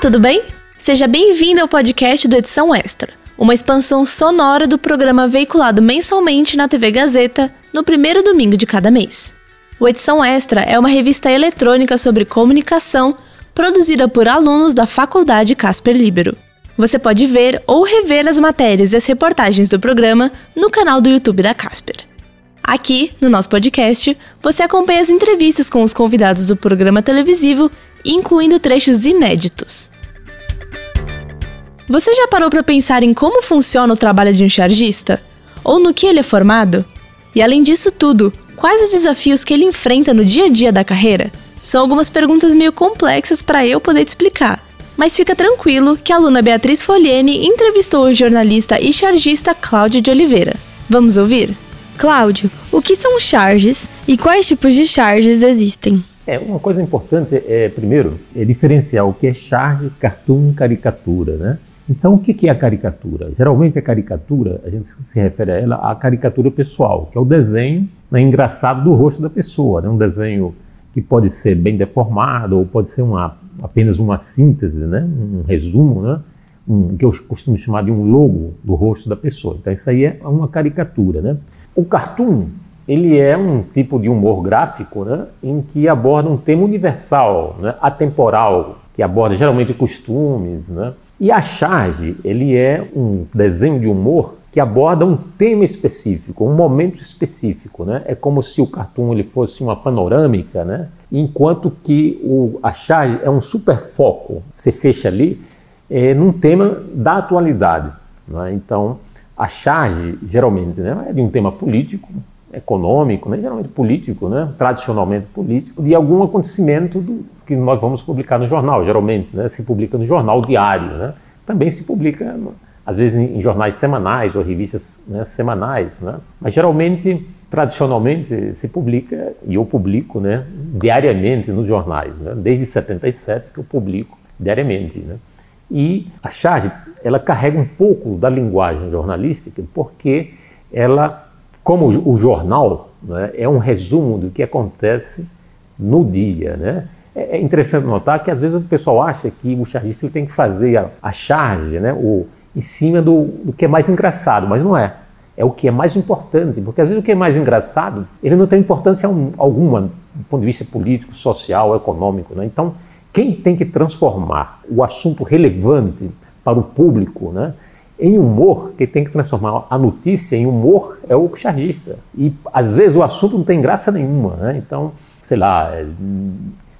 tudo bem? Seja bem-vindo ao podcast do Edição Extra, uma expansão sonora do programa veiculado mensalmente na TV Gazeta no primeiro domingo de cada mês. O Edição Extra é uma revista eletrônica sobre comunicação produzida por alunos da Faculdade Casper Libero. Você pode ver ou rever as matérias e as reportagens do programa no canal do YouTube da Casper. Aqui, no nosso podcast, você acompanha as entrevistas com os convidados do programa televisivo, incluindo trechos inéditos. Você já parou para pensar em como funciona o trabalho de um chargista? Ou no que ele é formado? E além disso tudo, quais os desafios que ele enfrenta no dia a dia da carreira? São algumas perguntas meio complexas para eu poder te explicar. Mas fica tranquilo que a aluna Beatriz Foliene entrevistou o jornalista e chargista Cláudio de Oliveira. Vamos ouvir? Cláudio, o que são charges e quais tipos de charges existem? É, uma coisa importante é, primeiro, é diferenciar o que é charge, cartoon, caricatura, né? Então, o que é a caricatura? Geralmente a caricatura, a gente se refere a ela à caricatura pessoal, que é o desenho né, engraçado do rosto da pessoa, né? um desenho que pode ser bem deformado ou pode ser uma, apenas uma síntese, né? um resumo, né? um, que eu costumo chamar de um logo do rosto da pessoa. Então, isso aí é uma caricatura. Né? O cartoon ele é um tipo de humor gráfico né, em que aborda um tema universal, né, atemporal, que aborda geralmente costumes, né, e a charge, ele é um desenho de humor que aborda um tema específico, um momento específico, né? É como se o cartoon ele fosse uma panorâmica, né? Enquanto que o, a charge é um super foco, você fecha ali é, num tema da atualidade. Né? Então, a charge geralmente né, é de um tema político, econômico, né, geralmente político, né, tradicionalmente político, de algum acontecimento do, que nós vamos publicar no jornal, geralmente, né, se publica no jornal diário, né, também se publica, às vezes, em, jornais semanais ou revistas né, semanais, né, mas geralmente, tradicionalmente, se publica, e eu publico né, diariamente nos jornais, né, desde 77 que eu publico diariamente. Né, e a charge, ela carrega um pouco da linguagem jornalística, porque ela como o jornal né, é um resumo do que acontece no dia, né? É, é interessante notar que às vezes o pessoal acha que o chargista tem que fazer a, a charge, né, o, em cima do, do, que é mais engraçado, mas não é. É o que é mais importante, porque às vezes o que é mais engraçado ele não tem importância alguma do ponto de vista político, social, econômico. Né? Então, quem tem que transformar o assunto relevante para o público, né, em humor, que tem que transformar a notícia em humor, é o chargista. E às vezes o assunto não tem graça nenhuma, né? Então, sei lá, é,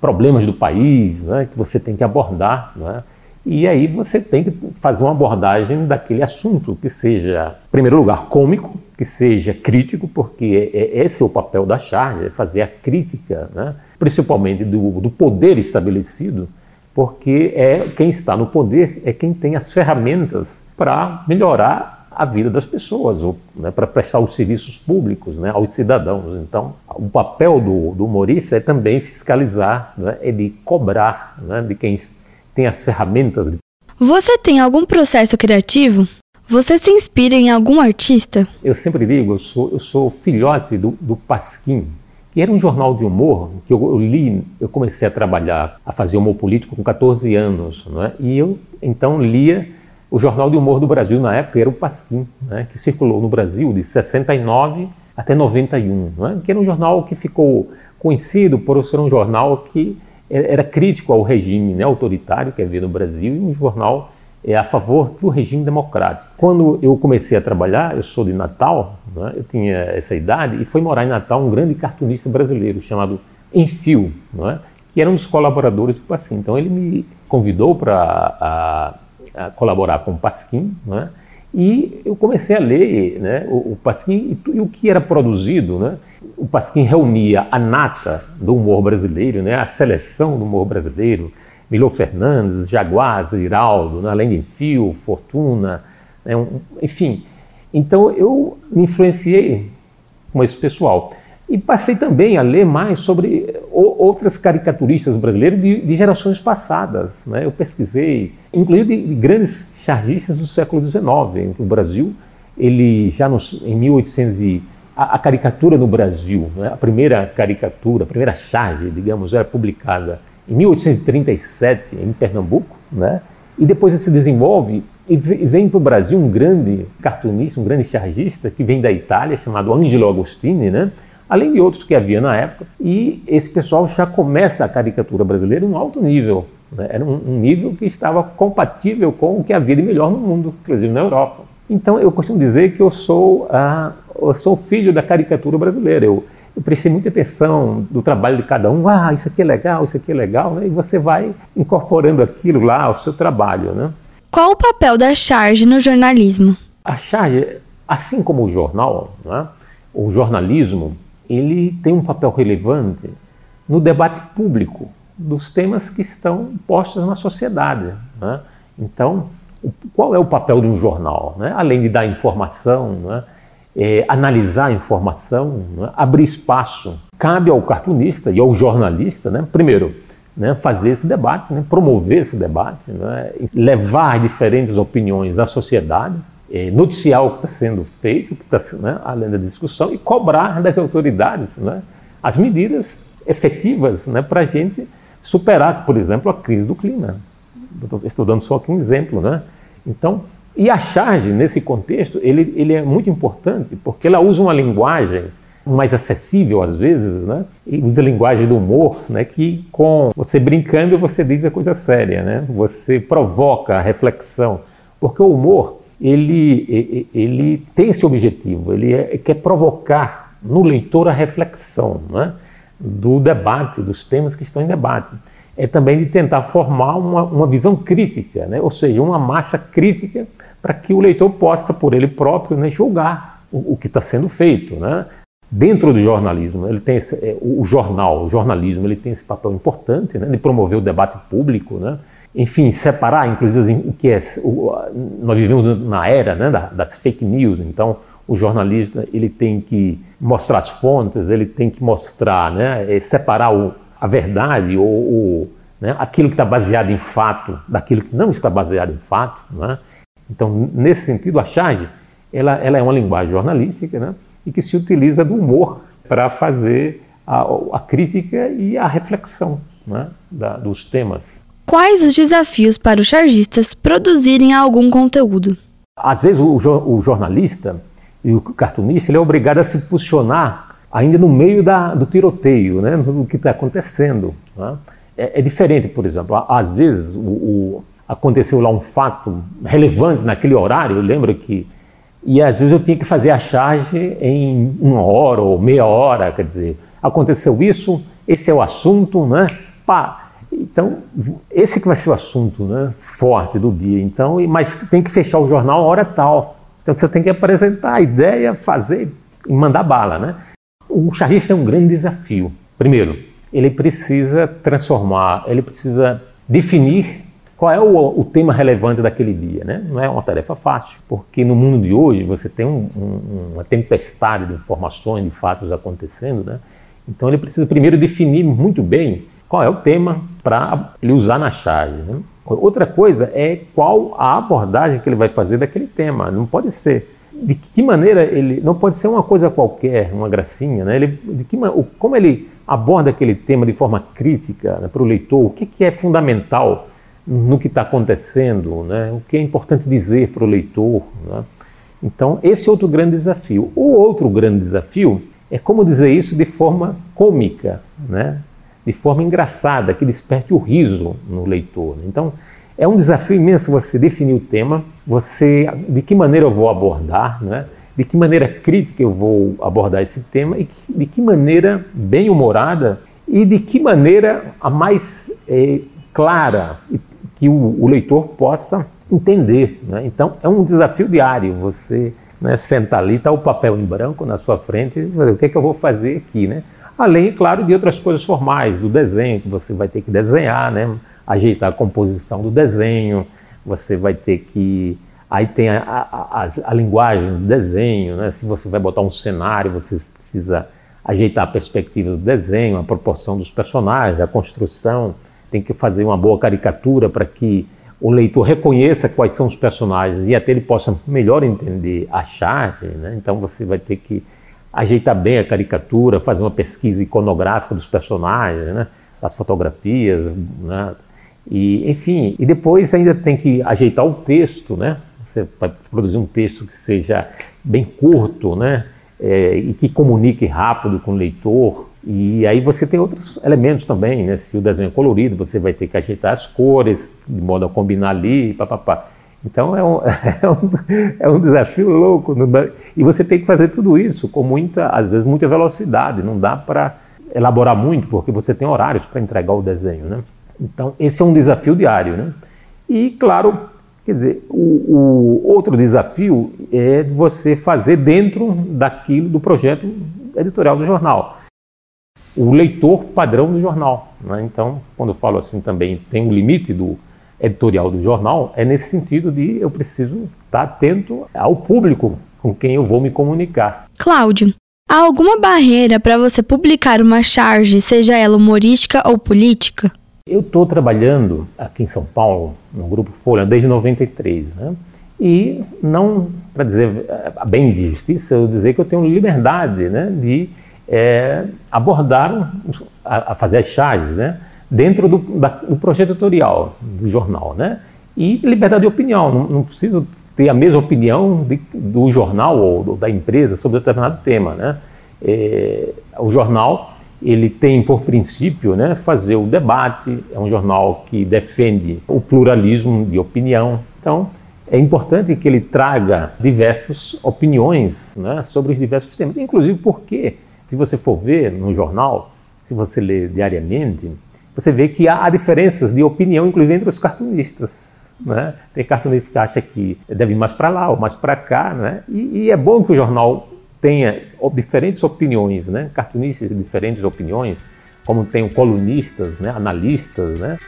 problemas do país né, que você tem que abordar, né? E aí você tem que fazer uma abordagem daquele assunto que seja, em primeiro lugar, cômico, que seja crítico, porque é, é, esse é o papel da charge, é fazer a crítica, né? Principalmente do, do poder estabelecido, porque é quem está no poder é quem tem as ferramentas para melhorar a vida das pessoas, ou né, para prestar os serviços públicos né, aos cidadãos. Então, o papel do, do humorista é também fiscalizar, né, é de cobrar né, de quem tem as ferramentas. Você tem algum processo criativo? Você se inspira em algum artista? Eu sempre digo, eu sou, eu sou filhote do, do Pasquim, que era um jornal de humor que eu, eu, li, eu comecei a trabalhar, a fazer humor político com 14 anos, né? e eu então lia o Jornal de Humor do Brasil na época, era o Pasquim, né? que circulou no Brasil de 69 até 91, né? que era um jornal que ficou conhecido por ser um jornal que era crítico ao regime né, autoritário que havia no Brasil e um jornal é a favor do regime democrático. Quando eu comecei a trabalhar, eu sou de Natal, né, eu tinha essa idade, e foi morar em Natal um grande cartunista brasileiro chamado Enfio, né, que era um dos colaboradores do Pasquim. Então ele me convidou para colaborar com o Pasquim, né, e eu comecei a ler né, o, o Pasquim e, e, o que era produzido. Né, o Pasquim reunia a nata do humor brasileiro, né, a seleção do humor brasileiro, Milô Fernandes, Jaguar, Ziraldo, né, além de Fio, Fortuna, né, um, enfim. Então eu me influenciei com esse pessoal. E passei também a ler mais sobre outras caricaturistas brasileiras de, de gerações passadas. Né? Eu pesquisei, inclusive de, de grandes chargistas do século XIX. O Brasil, ele já nos, em 1800 e, a, a, caricatura no Brasil, né? a primeira caricatura, a primeira charge, digamos, era publicada em 1837, em Pernambuco, né? E depois ele se desenvolve e vem para o Brasil um grande cartunista, um grande chargista que vem da Itália, chamado Angelo Agostini, né? além de outros que havia na época. E esse pessoal já começa a caricatura brasileira em um alto nível. Né? Era um, um, nível que estava compatível com o que havia de melhor no mundo, inclusive na Europa. Então eu costumo dizer que eu sou, a, eu sou filho da caricatura brasileira. Eu, eu prestei muita atenção do trabalho de cada um. Ah, isso aqui é legal, isso aqui é legal, né? e você vai incorporando aquilo lá ao seu trabalho. Né? Qual o papel da charge no jornalismo? A charge, assim como o jornal, né? o jornalismo, ele tem um papel relevante no debate público dos temas que estão postos na sociedade. Né? Então, qual é o papel de um jornal? Né? Além de dar informação, né? É, analisar a informação, né? abrir espaço, cabe ao cartunista e ao jornalista, né? primeiro, né? fazer esse debate, né? promover esse debate, né? levar diferentes opiniões à sociedade, é, noticiar o que está sendo feito, que está né, além da discussão, e cobrar das autoridades as medidas efetivas para a gente superar, por exemplo, a crise do clima. Estou dando só aqui um exemplo. Então, e a charge, nesse contexto, ele, ele é muito importante porque ela usa uma linguagem mais acessível às vezes, né? E usa a linguagem do humor, né? Que com você brincando você diz a coisa séria, né? Você provoca a reflexão, porque o humor ele, ele tem esse objetivo, ele é, quer provocar no leitor a reflexão né, do debate, dos temas que estão em debate. É também de tentar formar uma, uma visão crítica, né, ou seja, uma massa crítica para que o leitor possa, por ele próprio, né, julgar o, o que está sendo feito. Né. Dentro do jornalismo, ele tem esse, é, o jornal, o jornalismo, ele tem esse papel importante né, de promover o debate público, né, enfim, separar, inclusive, o que é. O, nós vivemos na era né, das fake news, então o jornalista ele tem que mostrar as fontes, ele tem que mostrar, né, é, separar o, a verdade ou, ou né, aquilo que está baseado em fato daquilo que não está baseado em fato. Né? Então, nesse sentido, a charge ela, ela é uma linguagem jornalística né, e que se utiliza do humor para fazer a, a, crítica e a reflexão né, da, dos temas. Quais os desafios para os chargistas produzirem algum conteúdo? Às vezes o, o jornalista e o cartunista ele é obrigado a se posicionar ainda no meio da, do tiroteio, né, do que está acontecendo. Né? É, é, diferente, por exemplo, às vezes o, o, aconteceu lá um fato relevante naquele horário, eu lembro que e às vezes eu tinha que fazer a charge em uma hora ou meia hora, quer dizer, aconteceu isso, esse é o assunto, né? Pá, então, esse que vai ser o assunto né, forte do dia. Então, mas tem que fechar o jornal a hora tal. Então, você tem que apresentar a ideia, fazer e mandar bala. Né? O charrista é um grande desafio. Primeiro, ele precisa transformar, ele precisa definir qual é o, o, tema relevante daquele dia. Né? Não é uma tarefa fácil, porque no mundo de hoje você tem um, um, uma tempestade de informações, de fatos acontecendo. Né? Então ele precisa primeiro definir muito bem qual é o tema para ele usar na charge. Né? Outra coisa é qual a abordagem que ele vai fazer daquele tema. Não pode ser de que maneira ele não pode ser uma coisa qualquer, uma gracinha, né? Ele, de que, como ele aborda aquele tema de forma crítica né, para o leitor, o que, que é fundamental no que está acontecendo, né? O que é importante dizer para o leitor, né? Então esse é outro grande desafio. O outro grande desafio é como dizer isso de forma cômica, né? de forma engraçada, que desperte o riso no leitor. Então, é um desafio imenso você definir o tema, você de que maneira eu vou abordar, né? de que maneira crítica eu vou abordar esse tema e de que maneira bem humorada e de que maneira a mais é, clara que o, o, leitor possa entender. Né? Então é um desafio diário você né, sentar ali, está o papel em branco na sua frente, o que, é que eu vou fazer aqui, né? Além, claro, de outras coisas formais, do desenho, que você vai ter que desenhar, né? Ajeitar a composição do desenho, você vai ter que. Aí tem a, a, a, a linguagem do desenho, né? se você vai botar um cenário, você precisa ajeitar a perspectiva do desenho, a proporção dos personagens, a construção, tem que fazer uma boa caricatura para que o leitor reconheça quais são os personagens e até ele possa melhor entender a charge, né? então você vai ter que ajeitar bem a caricatura, fazer uma pesquisa iconográfica dos personagens, né? das fotografias, né? E, enfim, e depois ainda tem que ajeitar o texto, né? Você vai produzir um texto que seja bem curto, né? É, e que comunique rápido com o leitor. E aí você tem outros elementos também, né? Se o desenho é colorido, você vai ter que ajeitar as cores de modo a combinar ali, papapá. Então é um, é um, é um desafio louco. E você tem que fazer tudo isso com muita, às vezes, muita velocidade. Não dá para elaborar muito, porque você tem horários para entregar o desenho, né? Então, esse é um desafio diário, né? E, claro, quer dizer, o, o outro desafio é você fazer dentro daquilo do projeto editorial do jornal. O leitor padrão do jornal. Né? Então, quando eu falo assim também, tem um limite do editorial do jornal, é nesse sentido de eu preciso estar atento ao público com quem eu vou me comunicar. Cláudio, há alguma barreira para você publicar uma charge, seja ela humorística ou política? Eu estou trabalhando aqui em São Paulo, no Grupo Folha, desde 93, né? E não, para dizer a bem de justiça, eu dizer que eu tenho liberdade né, de é, abordar, a, a, fazer as charges, né? Dentro do, da, do projeto editorial do jornal, né? E liberdade de opinião, não, não preciso ter a mesma opinião de, do jornal ou do, da empresa sobre determinado tema, né? É, o jornal ele tem por princípio né, fazer o debate, é um jornal que defende o pluralismo de opinião. Então, é importante que ele traga diversas opiniões né, sobre os diversos temas, inclusive porque, se você for ver no jornal, se você ler diariamente, você vê que há diferenças de opinião, inclusive entre os cartunistas. Né? Tem cartunista que acha que deve ir mais para lá ou mais para cá, né? E, e, é bom que o jornal tenha diferentes opiniões, né? cartunistas de diferentes opiniões, como tem colunistas, né? analistas. Né?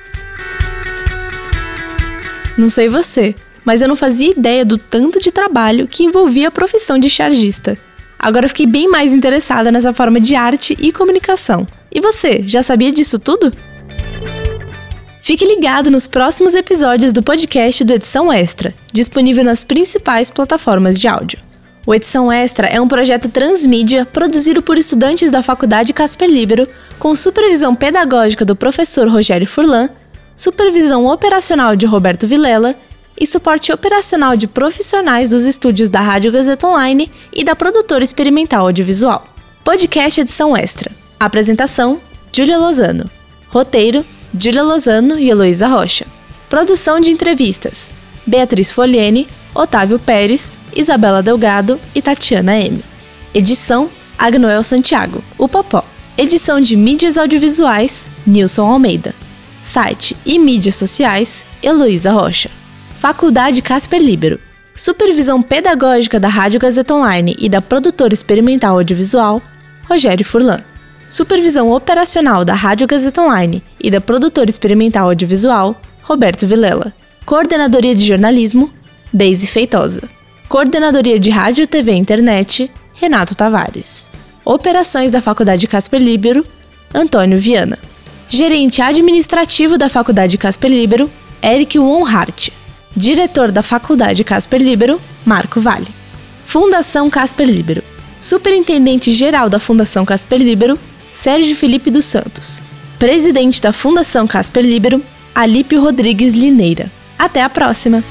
Não sei você, mas eu não fazia ideia do tanto de trabalho que envolvia a profissão de chargista. Agora fiquei bem mais interessada nessa forma de arte e comunicação. E você, já sabia disso tudo? Fique ligado nos próximos episódios do podcast do Edição Extra, disponível nas principais plataformas de áudio. O Edição Extra é um projeto transmídia produzido por estudantes da Faculdade Casper Libero, com supervisão pedagógica do professor Rogério Furlan, supervisão operacional de Roberto Vilela e suporte operacional de profissionais dos estúdios da Rádio Gazeta Online e da produtora experimental audiovisual. Podcast Edição Extra. Apresentação: Júlia Lozano. Roteiro: Júlia Lozano e Heloísa Rocha. Produção de entrevistas: Beatriz Foliene, Otávio Pérez, Isabela Delgado e Tatiana M. Edição: Agnoel Santiago, o Popó. Edição de mídias audiovisuais: Nilson Almeida. Site e mídias sociais: Heloísa Rocha. Faculdade Casper Libero. Supervisão pedagógica da Rádio Gazeta Online e da produtora experimental audiovisual: Rogério Furlan. Supervisão operacional da Rádio Gazeta Online e da produtora experimental audiovisual: Roberto Vilela. Coordenadoria de jornalismo: Deise Feitosa. Coordenadoria de Rádio, TV e Internet, Renato Tavares. Operações da Faculdade Casper Libero, Antônio Viana. Gerente administrativo da Faculdade Casper Libero, Eric Wonhart. Diretor da Faculdade Casper Libero, Marco Vale. Fundação Casper Libero. Superintendente geral da Fundação Casper Libero, Sérgio Felipe dos Santos. Presidente da Fundação Casper Libero, Alípio Rodrigues Lineira. Até a próxima!